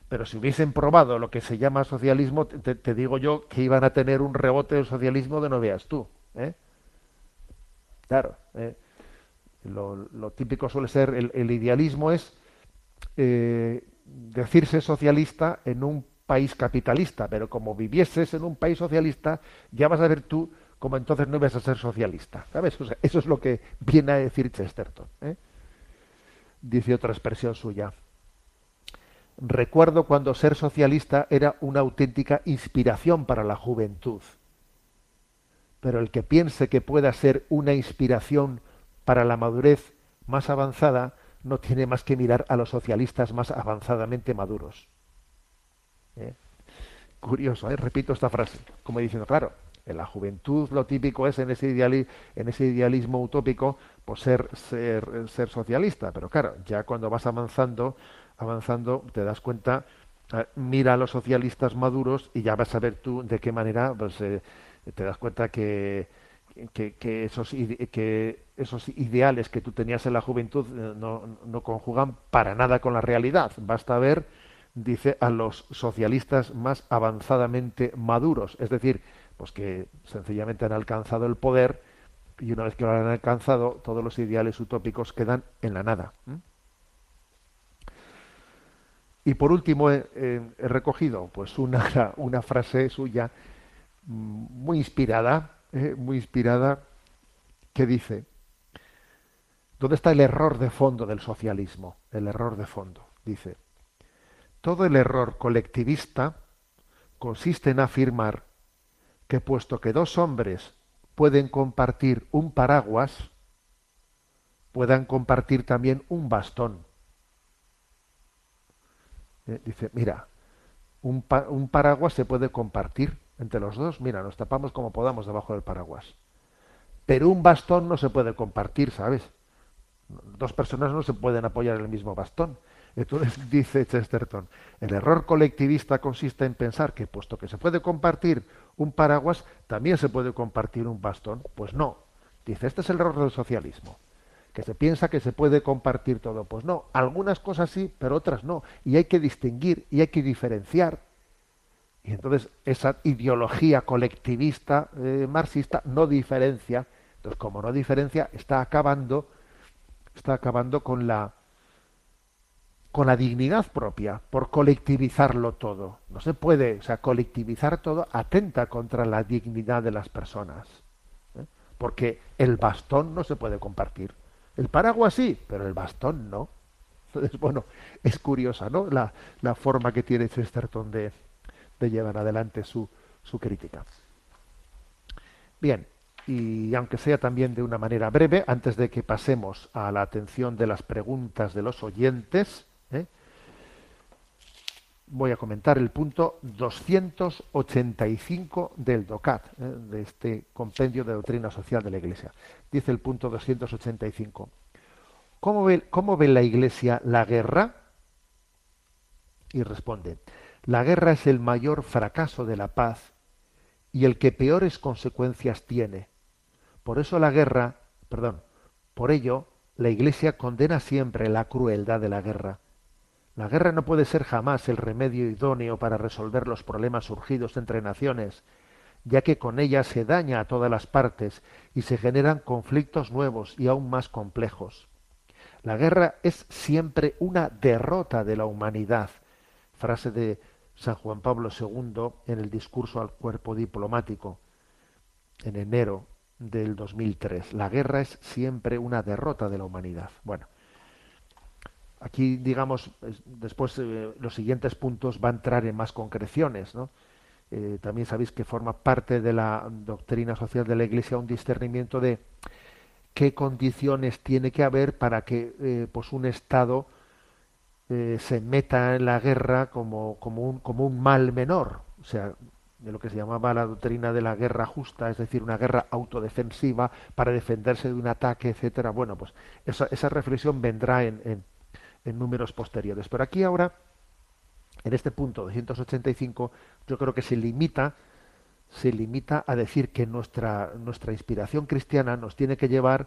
Pero si hubiesen probado lo que se llama socialismo, te, te- te digo yo que iban a tener un rebote del socialismo de no veas tú. ¿eh? Claro. ¿eh? Lo, lo típico suele ser, el, el idealismo es eh, decirse socialista en un país capitalista, pero como vivieses en un país socialista, ya vas a ver tú como entonces no ibas a ser socialista. ¿Sabes? Eso es lo que viene a decir Chesterton. ¿eh? Dice otra expresión suya. Recuerdo cuando ser socialista era una auténtica inspiración para la juventud. Pero el que piense que pueda ser una inspiración para la madurez más avanzada no tiene más que mirar a los socialistas más avanzadamente maduros. ¿Eh? Curioso, ¿eh? repito esta frase, como diciendo, claro, en la juventud lo típico es en ese, idealismo utópico pues ser, ser, socialista, pero claro, ya cuando vas avanzando, avanzando, te das cuenta, eh, mira a los socialistas maduros y ya vas a ver tú de qué manera pues, eh, te das cuenta que, esos, ideales que tú tenías en la juventud no, no conjugan para nada con la realidad. Basta ver, dice, a los socialistas más avanzadamente maduros, es decir, pues que sencillamente han alcanzado el poder y una vez que lo han alcanzado, todos los ideales utópicos quedan en la nada. Y por último he, he- he recogido pues una, *laughs* una frase suya mm, muy inspirada, eh, muy inspirada, que dice, ¿dónde está el error de fondo del socialismo? El error de fondo. Dice, todo el error colectivista consiste en afirmar que puesto que dos hombres pueden compartir un paraguas, puedan compartir también un bastón. Eh, dice, mira, un, pa- un paraguas se puede compartir entre los dos, mira, nos tapamos como podamos debajo del paraguas. Pero un bastón no se puede compartir, ¿sabes? Dos personas no se pueden apoyar en el mismo bastón. Entonces *laughs* dice Chesterton, el error colectivista consiste en pensar que puesto que se puede compartir un paraguas, también se puede compartir un bastón. Pues no. Dice, este es el error del socialismo. Que se piensa que se puede compartir todo. Pues no, algunas cosas sí, pero otras no. Y hay que distinguir y hay que diferenciar. Y entonces esa ideología colectivista eh, marxista no diferencia. Entonces, como no diferencia, está acabando, está acabando con la con la dignidad propia, por colectivizarlo todo. No se puede, o sea, colectivizar todo atenta contra la dignidad de las personas. ¿eh? Porque el bastón no se puede compartir. El paraguas sí, pero el bastón no. Entonces, bueno, es curiosa, ¿no? La, la forma que tiene Chesterton de, de llevar adelante su, su crítica. Bien, y aunque sea también de una manera breve, antes de que pasemos a la atención de las preguntas de los oyentes, ¿eh? voy a comentar el punto 285 del DOCAT, ¿eh? de este compendio de doctrina social de la Iglesia. Dice el punto 285. ¿Cómo ve, ¿Cómo ve la Iglesia la guerra? Y responde, la guerra es el mayor fracaso de la paz y el que peores consecuencias tiene. Por eso la guerra, perdón, por ello la Iglesia condena siempre la crueldad de la guerra. La guerra no puede ser jamás el remedio idóneo para resolver los problemas surgidos entre naciones, ya que con ella se daña a todas las partes y se generan conflictos nuevos y aún más complejos. La guerra es siempre una derrota de la humanidad. Frase de San Juan Pablo II en el discurso al cuerpo diplomático en enero del 2003. La guerra es siempre una derrota de la humanidad. Bueno, aquí digamos, después eh, los siguientes puntos va a entrar en más concreciones, ¿no? Eh, también sabéis que forma parte de la doctrina social de la Iglesia un discernimiento de qué condiciones tiene que haber para que eh, pues un Estado se meta en la guerra como, como, un, como un mal menor, o sea, de lo que se llamaba la doctrina de la guerra justa, es decir, una guerra autodefensiva para defenderse de un ataque, etcétera. Bueno, pues esa, esa reflexión vendrá en, en, en números posteriores. Pero aquí ahora, en este punto 285, yo creo que se limita, se limita a decir que nuestra, nuestra inspiración cristiana nos tiene que llevar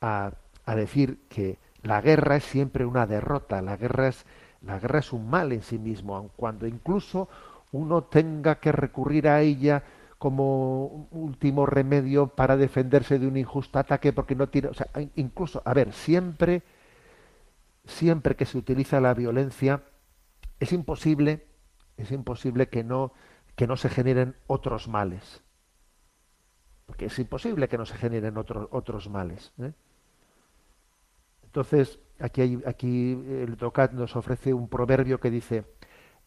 a, a decir que la guerra es siempre una derrota, la guerra es, la guerra es un mal en sí mismo, aun cuando incluso uno tenga que recurrir a ella como último remedio para defenderse de un injusto ataque porque no tiene, o sea, incluso, a ver, siempre siempre que se utiliza la violencia, es imposible, es imposible que no, que no se generen otros males. Porque es imposible que no se generen otros otros males. ¿eh? Entonces, aquí, aquí el Tocat nos ofrece un proverbio que dice,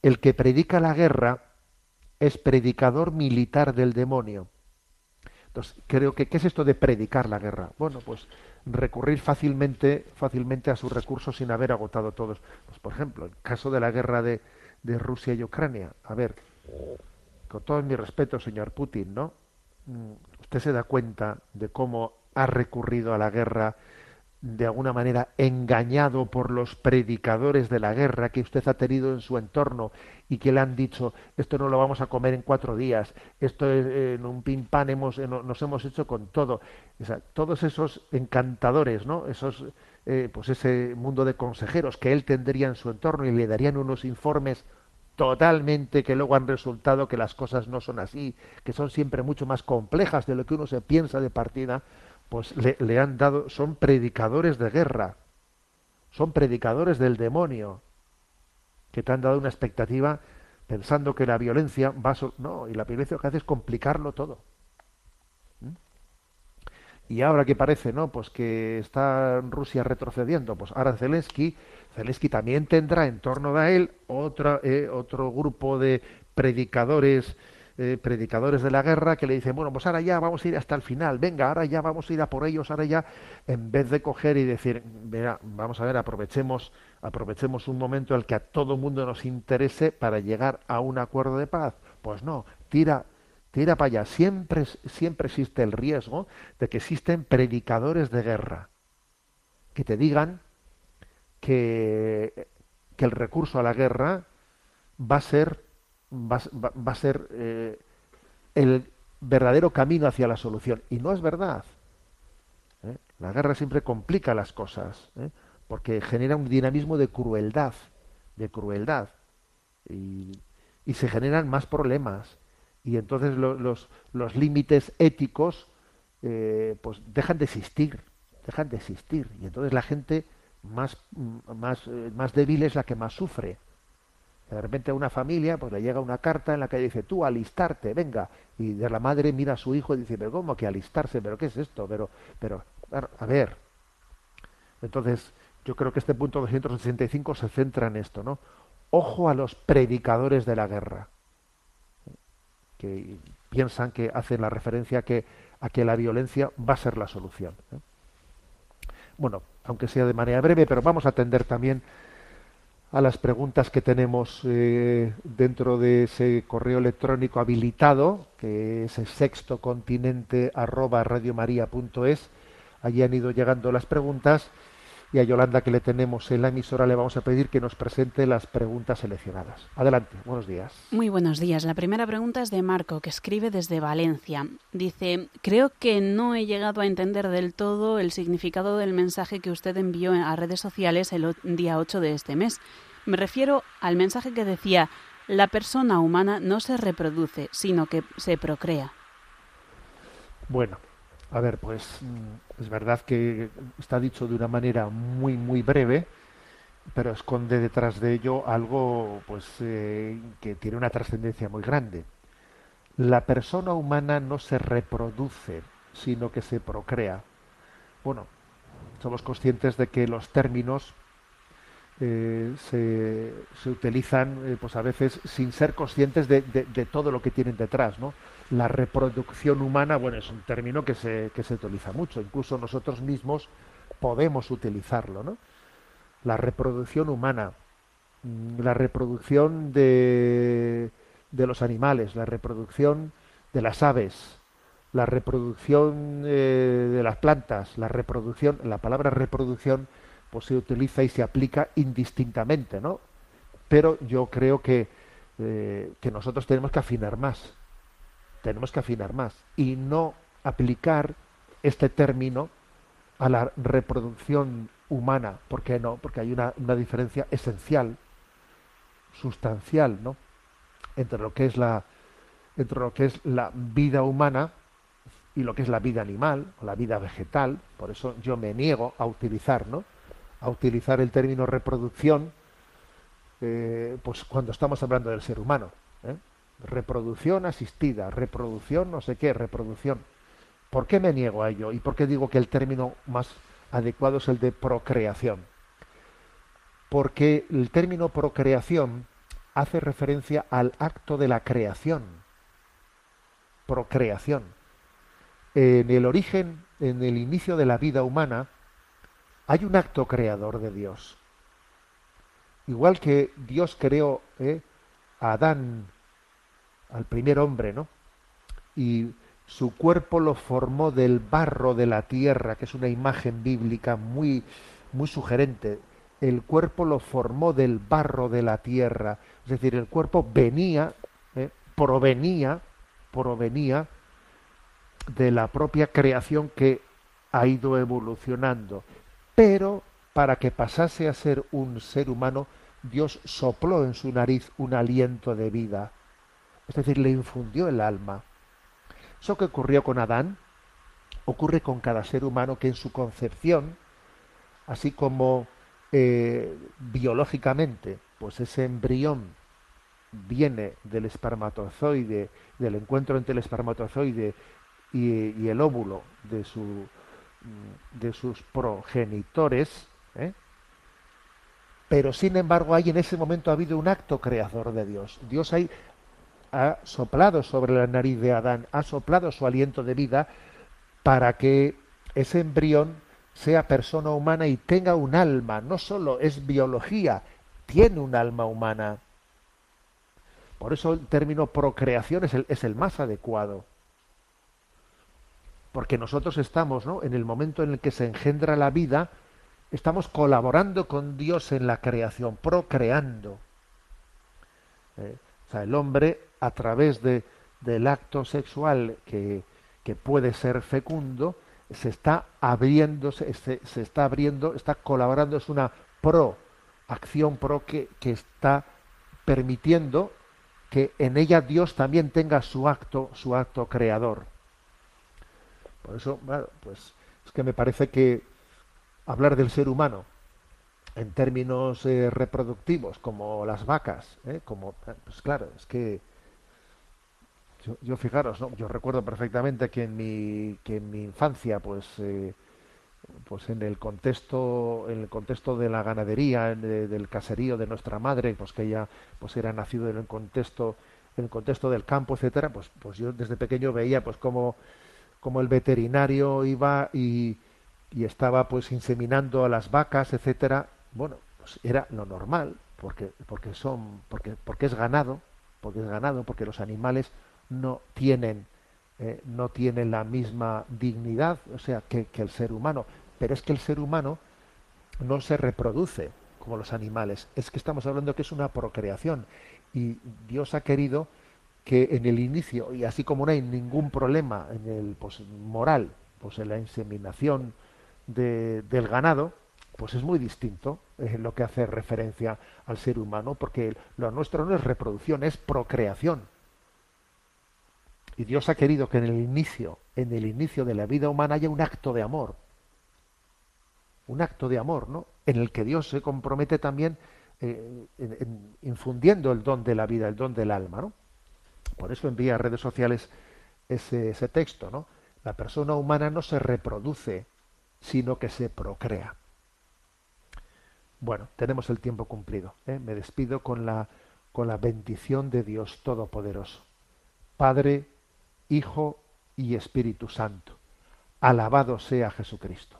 el que predica la guerra es predicador militar del demonio. Entonces, creo que, ¿qué es esto de predicar la guerra? Bueno, pues recurrir fácilmente, fácilmente a sus recursos sin haber agotado todos. Pues, por ejemplo, el caso de la guerra de, de Rusia y Ucrania. A ver, con todo mi respeto, señor Putin, ¿no? Mm, usted se da cuenta de cómo ha recurrido a la guerra de alguna manera engañado por los predicadores de la guerra que usted ha tenido en su entorno y que le han dicho esto no lo vamos a comer en cuatro días, esto es, en un pin pan hemos, nos hemos hecho con todo. Todos esos encantadores, ¿no? Esos, eh, pues ese mundo de consejeros que él tendría en su entorno y le darían unos informes totalmente que luego han resultado que las cosas no son así, que son siempre mucho más complejas de lo que uno se piensa de partida, pues le, le, han dado, son predicadores de guerra, son predicadores del demonio, que te han dado una expectativa pensando que la violencia va a... no, y la violencia lo que hace es complicarlo todo. ¿Mm? Y ahora que parece, ¿no? Pues que está Rusia retrocediendo, pues ahora Zelensky, Zelensky también tendrá en torno a él otra, eh, otro grupo de predicadores eh, predicadores de la guerra que le dicen, bueno, pues ahora ya vamos a ir hasta el final, venga, ahora ya vamos a ir a por ellos, ahora ya, en vez de coger y decir, mira, vamos a ver, aprovechemos, aprovechemos un momento en el que a todo mundo nos interese para llegar a un acuerdo de paz. Pues no, tira, tira para allá. Siempre, siempre existe el riesgo de que existen predicadores de guerra que te digan que, que el recurso a la guerra va a ser va, va, va a ser eh, el verdadero camino hacia la solución. Y no es verdad. ¿eh? La guerra siempre complica las cosas, ¿eh? porque genera un dinamismo de crueldad, de crueldad. Y, y se generan más problemas. Y entonces lo- los, los límites éticos pues dejan de existir, dejan de existir. Y entonces la gente más, más, más débil es la que más sufre. De repente a una familia pues le llega una carta en la que dice tú alistarte, venga. Y de la madre mira a su hijo y dice, pero ¿cómo que alistarse? ¿Pero qué es esto? Pero, pero, a ver. Entonces, yo creo que este punto 265 se centra en esto, ¿no? Ojo a los predicadores de la guerra, que piensan que hacen la referencia a que, a que la violencia va a ser la solución. ¿eh? Bueno, aunque sea de manera breve, pero vamos a atender también a las preguntas que tenemos eh, dentro de ese correo electrónico habilitado, que es el sexto continente arroba radiomaria.es. Allí han ido llegando las preguntas y a Yolanda que le tenemos en la emisora le vamos a pedir que nos presente las preguntas seleccionadas. Adelante, buenos días. Muy buenos días. La primera pregunta es de Marco, que escribe desde Valencia. Dice, creo que no he llegado a entender del todo el significado del mensaje que usted envió a redes sociales el día 8 de este mes. Me refiero al mensaje que decía, la persona humana no se reproduce, sino que se procrea. Bueno, a ver, pues mm, es verdad que está dicho de una manera muy, muy breve, pero esconde detrás de ello algo pues eh, que tiene una trascendencia muy grande. La persona humana no se reproduce, sino que se procrea. Bueno, somos conscientes de que los términos eh, se, se utilizan eh, pues a veces sin ser conscientes de, de- todo lo que tienen detrás, ¿no? La reproducción humana, bueno, es un término que se, que se utiliza mucho, incluso nosotros mismos podemos utilizarlo, ¿no? La reproducción humana, mm, la reproducción de, de los animales, la reproducción de las aves, la reproducción eh, de las plantas, la reproducción, la palabra reproducción pues se utiliza y se aplica indistintamente, ¿no? Pero yo creo que, eh, que nosotros tenemos que afinar más, tenemos que afinar más y no aplicar este término a la reproducción humana. ¿Por qué no? Porque hay una, una diferencia esencial, sustancial, ¿no? Entre lo que es la entre lo que es la vida humana y lo que es la vida animal o la vida vegetal. Por eso yo me niego a utilizar, ¿no? A utilizar el término reproducción, eh, pues cuando estamos hablando del ser humano. ¿eh? Reproducción asistida, reproducción no sé qué, reproducción. ¿Por qué me niego a ello? ¿Y por qué digo que el término más adecuado es el de procreación? Porque el término procreación hace referencia al acto de la creación. Procreación. En el origen, en el inicio de la vida humana, hay un acto creador de Dios. Igual que Dios creó ¿eh? a Adán, al primer hombre, ¿no? Y su cuerpo lo formó del barro de la tierra, que es una imagen bíblica muy, muy sugerente. El cuerpo lo formó del barro de la tierra. Es decir, el cuerpo venía, ¿eh? provenía, provenía de la propia creación que ha ido evolucionando. Pero para que pasase a ser un ser humano, Dios sopló en su nariz un aliento de vida. Es decir, le infundió el alma. Eso que ocurrió con Adán, ocurre con cada ser humano que en su concepción, así como eh, biológicamente, pues ese embrión viene del espermatozoide, del encuentro entre el espermatozoide y, y el óvulo de, su, de sus progenitores, ¿eh? pero sin embargo hay en ese momento ha habido un acto creador de Dios. Dios hay, ha soplado sobre la nariz de Adán, ha soplado su aliento de vida para que ese embrión sea persona humana y tenga un alma, no solo es biología, tiene un alma humana. Por eso el término procreación es el, es el más adecuado. Porque nosotros estamos, ¿no? En el momento en el que se engendra la vida, estamos colaborando con Dios en la creación, procreando. Eh, o sea, el hombre, a través de, del acto sexual que, que puede ser fecundo se está abriendo, se, se, está abriendo, está colaborando, es una pro, acción pro que, que está permitiendo que en ella Dios también tenga su acto, su acto creador. Por eso, bueno, pues es que me parece que hablar del ser humano en términos eh, reproductivos, como las vacas, ¿eh? como, pues claro, es que yo, fijaros, ¿no? yo recuerdo perfectamente que en mi, que en mi infancia, pues, eh, pues en el contexto, en el contexto de la ganadería, de- del caserío de nuestra madre, pues que ella, pues era nacido en el contexto, en el contexto del campo, etcétera, pues, pues yo desde pequeño veía, pues como, como el veterinario iba y, y estaba pues inseminando a las vacas, etcétera. Bueno, pues era lo normal, porque, porque son, porque, porque es ganado, porque es ganado, porque los animales no tienen, eh, no tienen la misma dignidad, o sea, que, que el ser humano. Pero es que el ser humano no se reproduce como los animales. Es que estamos hablando que es una procreación. Y Dios ha querido que en el inicio, y así como no hay ningún problema en el pues, moral, pues en la inseminación de- del ganado, pues es muy distinto eh, lo que hace referencia al ser humano, porque lo nuestro no es reproducción, es procreación. Y Dios ha querido que en el inicio, en el inicio de la vida humana haya un acto de amor. Un acto de amor, ¿no? En el que Dios se compromete también eh, en- infundiendo el don de la vida, el don del alma, ¿no? Por eso envía a redes sociales ese, texto, ¿no? La persona humana no se reproduce, sino que se procrea. Bueno, tenemos el tiempo cumplido. ¿eh? Me despido con la, con la bendición de Dios Todopoderoso. Padre, Hijo y Espíritu Santo. Alabado sea Jesucristo.